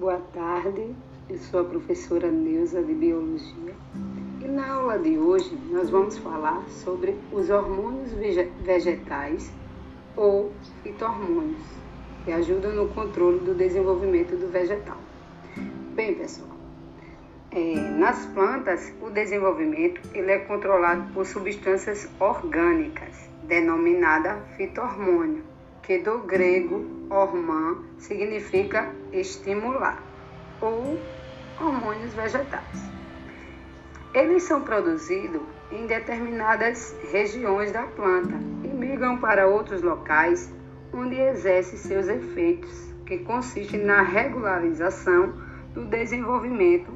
boa tarde. Eu sou a professora Neuza de Biologia e na aula de hoje nós vamos falar sobre os hormônios vegetais ou fitohormônios que ajudam no controle do desenvolvimento do vegetal. Bem, pessoal, é, nas plantas o desenvolvimento ele é controlado por substâncias orgânicas, denominada fitohormônio que do grego hormã significa estimular, ou hormônios vegetais. Eles são produzidos em determinadas regiões da planta e migram para outros locais onde exercem seus efeitos, que consistem na regularização do desenvolvimento,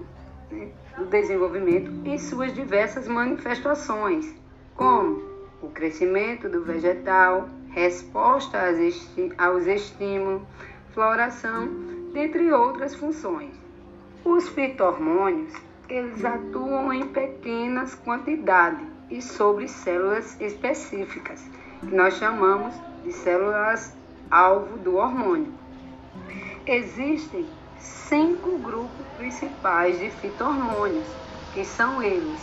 né, do desenvolvimento em suas diversas manifestações, como o crescimento do vegetal, resposta aos estímulos, floração, dentre outras funções. Os fitohormônios, eles atuam em pequenas quantidades e sobre células específicas, que nós chamamos de células alvo do hormônio. Existem cinco grupos principais de fitohormônios, que são eles: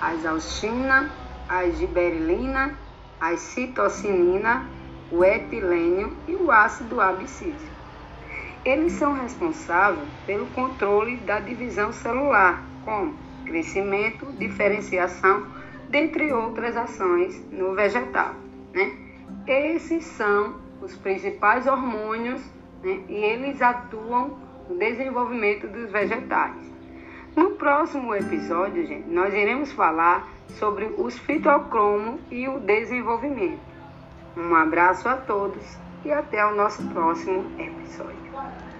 as auxina, a giberelina, a citocinina, o etilênio e o ácido abscísico. Eles são responsáveis pelo controle da divisão celular, como crescimento, diferenciação, dentre outras ações no vegetal. Né? Esses são os principais hormônios né? e eles atuam no desenvolvimento dos vegetais. No próximo episódio, gente, nós iremos falar sobre os fitocromos e o desenvolvimento. Um abraço a todos e até o nosso próximo episódio.